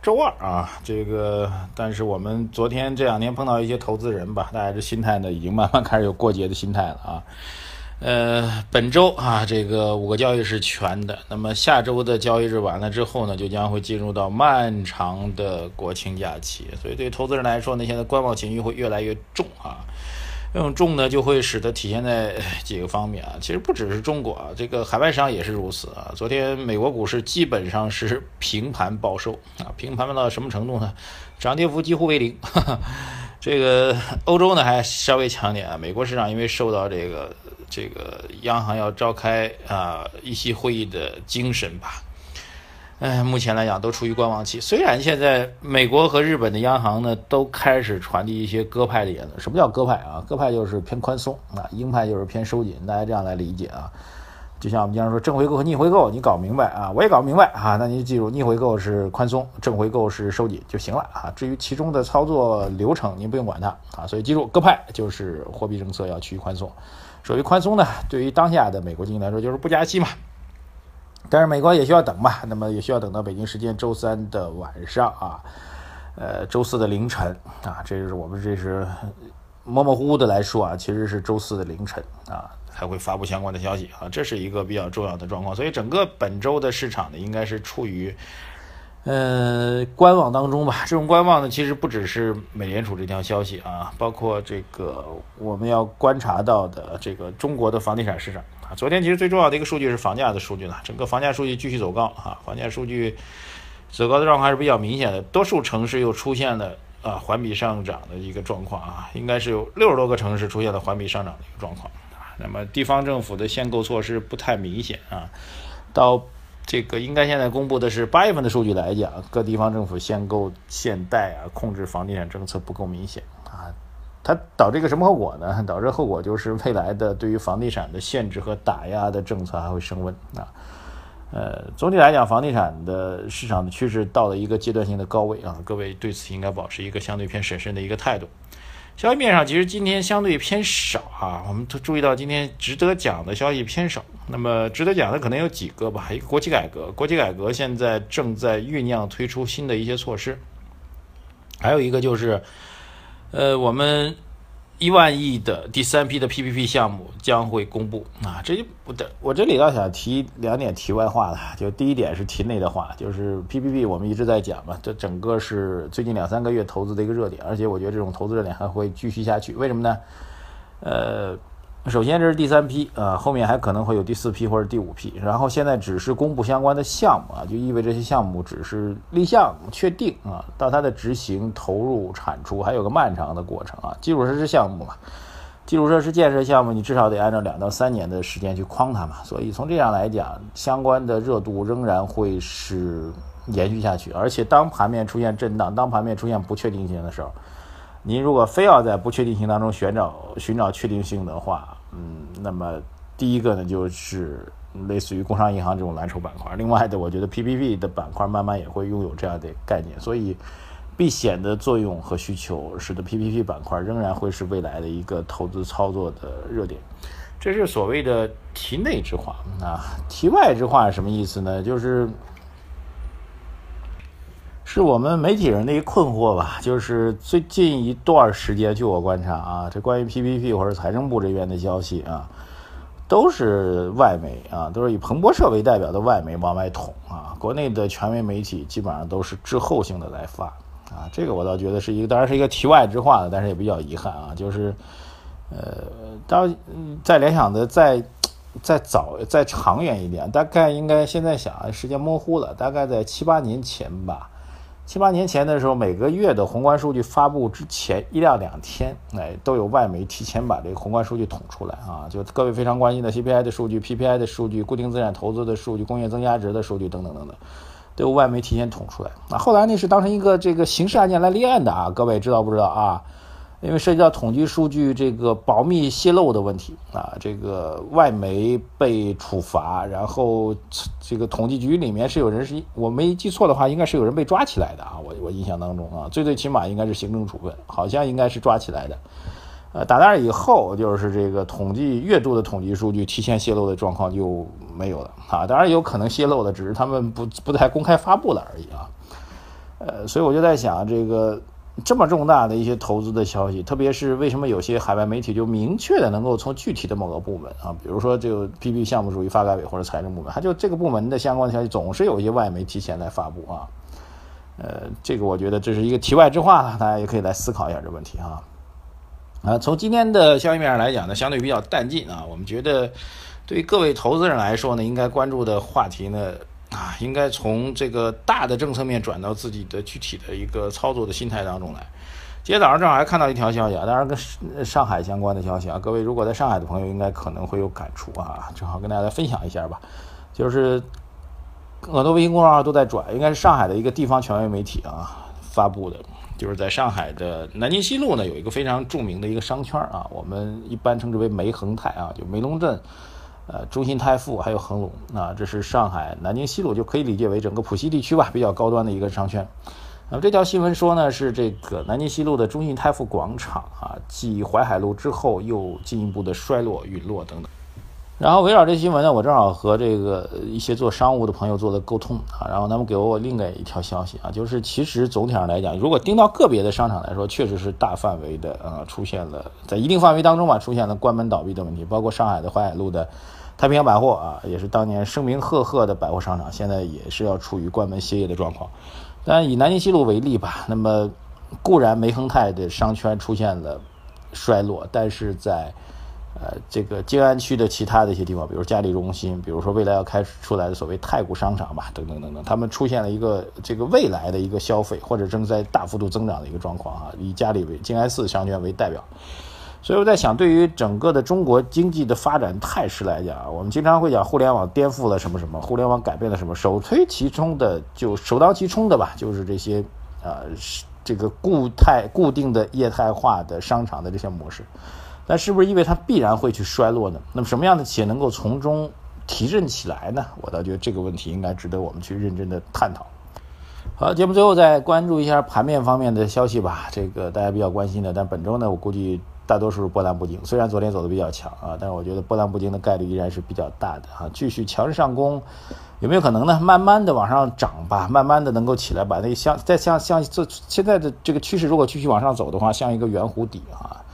周二啊，这个，但是我们昨天这两天碰到一些投资人吧，大家这心态呢，已经慢慢开始有过节的心态了啊。呃，本周啊，这个五个交易日是全的，那么下周的交易日完了之后呢，就将会进入到漫长的国庆假期，所以对投资人来说呢，现在观望情绪会越来越重啊。这种重呢，就会使得体现在几个方面啊。其实不只是中国啊，这个海外商也是如此啊。昨天美国股市基本上是平盘报收啊，平盘到什么程度呢？涨跌幅几乎为零。这个欧洲呢还稍微强点啊。美国市场因为受到这个这个央行要召开啊议息会议的精神吧。哎，目前来讲都处于观望期。虽然现在美国和日本的央行呢都开始传递一些鸽派的言论。什么叫鸽派啊？鸽派就是偏宽松啊，鹰派就是偏收紧。大家这样来理解啊。就像我们经常说正回购和逆回购，你搞明白啊，我也搞不明白啊。那你就记住，逆回购是宽松，正回购是收紧就行了啊。至于其中的操作流程，您不用管它啊。所以记住，鸽派就是货币政策要趋于宽松。所谓宽松呢，对于当下的美国经济来说，就是不加息嘛。但是美国也需要等吧，那么也需要等到北京时间周三的晚上啊，呃，周四的凌晨啊，这是我们这是模模糊糊的来说啊，其实是周四的凌晨啊才会发布相关的消息啊，这是一个比较重要的状况。所以整个本周的市场呢，应该是处于呃观望当中吧。这种观望呢，其实不只是美联储这条消息啊，包括这个我们要观察到的这个中国的房地产市场。啊，昨天其实最重要的一个数据是房价的数据了，整个房价数据继续走高啊，房价数据走高的状况还是比较明显的，多数城市又出现了啊环比上涨的一个状况啊，应该是有六十多个城市出现了环比上涨的一个状况啊。那么地方政府的限购措施不太明显啊，到这个应该现在公布的是八月份的数据来讲，各地方政府限购限贷啊，控制房地产政策不够明显啊。它导致一个什么后果呢？导致后果就是未来的对于房地产的限制和打压的政策还会升温啊。呃，总体来讲，房地产的市场的趋势到了一个阶段性的高位啊，各位对此应该保持一个相对偏审慎的一个态度。消息面上其实今天相对偏少啊，我们都注意到今天值得讲的消息偏少。那么值得讲的可能有几个吧，一个国企改革，国企改革现在正在酝酿推出新的一些措施，还有一个就是。呃，我们一万亿的第三批的 PPP 项目将会公布啊，这就不对。我这里倒想提两点题外话了，就第一点是题内的话，就是 PPP 我们一直在讲嘛，这整个是最近两三个月投资的一个热点，而且我觉得这种投资热点还会继续下去，为什么呢？呃。首先，这是第三批，呃，后面还可能会有第四批或者第五批。然后现在只是公布相关的项目啊，就意味着这些项目只是立项确定啊，到它的执行、投入、产出还有个漫长的过程啊。基础设施项目嘛，基础设施建设项目，你至少得按照两到三年的时间去框它嘛。所以从这样来讲，相关的热度仍然会是延续下去。而且当盘面出现震荡，当盘面出现不确定性的时候，您如果非要在不确定性当中寻找寻找确定性的话，嗯，那么第一个呢，就是类似于工商银行这种蓝筹板块。另外的，我觉得 PPP 的板块慢慢也会拥有这样的概念，所以避险的作用和需求，使得 PPP 板块仍然会是未来的一个投资操作的热点。这是所谓的题内之话啊，题外之话是什么意思呢？就是。是我们媒体人的一个困惑吧，就是最近一段时间，据我观察啊，这关于 PPP 或者财政部这边的消息啊，都是外媒啊，都是以彭博社为代表的外媒往外捅啊，国内的权威媒体基本上都是滞后性的来发啊，这个我倒觉得是一个，当然是一个题外之话了，但是也比较遗憾啊，就是，呃，当在联想的再再早再长远一点，大概应该现在想时间模糊了，大概在七八年前吧。七八年前的时候，每个月的宏观数据发布之前一到两天，哎，都有外媒提前把这个宏观数据捅出来啊，就各位非常关心的 CPI 的数据、PPI 的数据、固定资产投资的数据、工业增加值的数据等等等等，都有外媒提前捅出来。那后来那是当成一个这个刑事案件来立案的啊，各位知道不知道啊？因为涉及到统计数据这个保密泄露的问题啊，这个外媒被处罚，然后这个统计局里面是有人是我没记错的话，应该是有人被抓起来的啊，我我印象当中啊，最最起码应该是行政处分，好像应该是抓起来的。呃，打那以后，就是这个统计月度的统计数据提前泄露的状况就没有了啊，当然有可能泄露的，只是他们不不太公开发布了而已啊。呃，所以我就在想这个。这么重大的一些投资的消息，特别是为什么有些海外媒体就明确的能够从具体的某个部门啊，比如说这个 PP 项目属于发改委或者财政部门，它就这个部门的相关消息总是有一些外媒提前来发布啊。呃，这个我觉得这是一个题外之话，大家也可以来思考一下这问题哈。啊，从今天的消息面上来讲呢，相对比较淡季啊。我们觉得对各位投资人来说呢，应该关注的话题呢。啊，应该从这个大的政策面转到自己的具体的一个操作的心态当中来。今天早上正好还看到一条消息啊，当然跟上海相关的消息啊，各位如果在上海的朋友应该可能会有感触啊，正好跟大家分享一下吧。就是很多微信公众号都在转，应该是上海的一个地方权威媒体啊发布的，就是在上海的南京西路呢有一个非常著名的一个商圈啊，我们一般称之为梅恒泰啊，就梅龙镇。呃，中信泰富还有恒隆啊，这是上海南京西路，就可以理解为整个浦西地区吧，比较高端的一个商圈。那么这条新闻说呢，是这个南京西路的中信泰富广场啊，继淮海路之后又进一步的衰落、陨落等等。然后围绕这新闻呢，我正好和这个一些做商务的朋友做了沟通啊，然后他们给我另外一条消息啊，就是其实总体上来讲，如果盯到个别的商场来说，确实是大范围的啊出现了在一定范围当中吧，出现了关门倒闭的问题，包括上海的淮海路的。太平洋百货啊，也是当年声名赫赫的百货商场，现在也是要处于关门歇业的状况。但以南京西路为例吧，那么固然梅恒泰的商圈出现了衰落，但是在呃这个静安区的其他的一些地方，比如嘉里中心，比如说未来要开出来的所谓太古商场吧，等等等等，他们出现了一个这个未来的一个消费或者正在大幅度增长的一个状况啊，以嘉里为静安寺商圈为代表。所以我在想，对于整个的中国经济的发展态势来讲，我们经常会讲互联网颠覆了什么什么，互联网改变了什么。首推其冲的，就首当其冲的吧，就是这些，呃，这个固态、固定的业态化的商场的这些模式。但是不是意味它必然会去衰落呢？那么什么样的企业能够从中提振起来呢？我倒觉得这个问题应该值得我们去认真的探讨。好，节目最后再关注一下盘面方面的消息吧。这个大家比较关心的，但本周呢，我估计。大多数是波澜不惊，虽然昨天走的比较强啊，但是我觉得波澜不惊的概率依然是比较大的啊。继续强势上攻，有没有可能呢？慢慢的往上涨吧，慢慢的能够起来，把那个像再像像这现在的这个趋势，如果继续往上走的话，像一个圆弧底啊，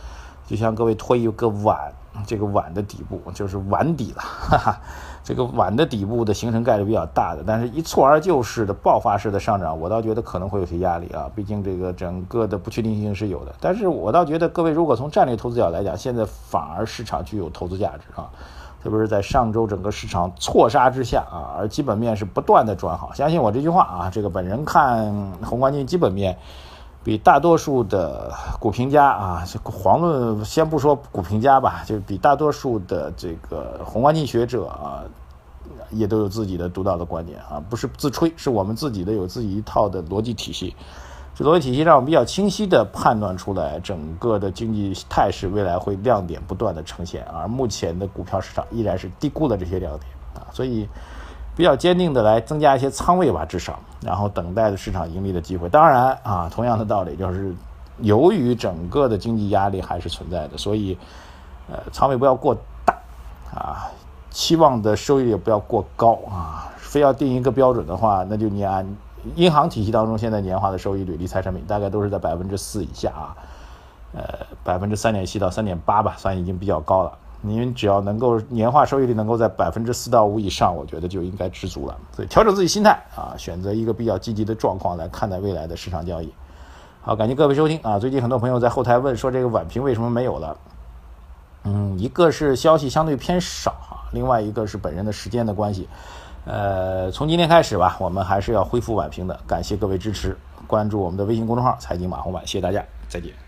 就像各位拖一个碗，这个碗的底部就是碗底了，哈哈。这个碗的底部的形成概率比较大的，但是一蹴而就式的爆发式的上涨，我倒觉得可能会有些压力啊。毕竟这个整个的不确定性是有的。但是我倒觉得各位如果从战略投资角来讲，现在反而市场具有投资价值啊。特别是在上周整个市场错杀之下啊，而基本面是不断的转好。相信我这句话啊，这个本人看宏观经济基本面。比大多数的股评家啊，遑论先不说股评家吧，就是比大多数的这个宏观经济学者啊，也都有自己的独到的观点啊，不是自吹，是我们自己的有自己一套的逻辑体系。这逻辑体系让我们比较清晰的判断出来，整个的经济态势未来会亮点不断的呈现，而目前的股票市场依然是低估了这些亮点啊，所以。比较坚定的来增加一些仓位吧，至少，然后等待着市场盈利的机会。当然啊，同样的道理就是，由于整个的经济压力还是存在的，所以，呃，仓位不要过大，啊，期望的收益也不要过高啊。非要定一个标准的话，那就你按银行体系当中现在年化的收益率，理财产品大概都是在百分之四以下啊，呃，百分之三点七到三点八吧，算已经比较高了。您只要能够年化收益率能够在百分之四到五以上，我觉得就应该知足了。所以调整自己心态啊，选择一个比较积极的状况来看待未来的市场交易。好，感谢各位收听啊！最近很多朋友在后台问说这个晚评为什么没有了？嗯，一个是消息相对偏少啊，另外一个是本人的时间的关系。呃，从今天开始吧，我们还是要恢复晚评的。感谢各位支持，关注我们的微信公众号“财经马红版”，谢谢大家，再见。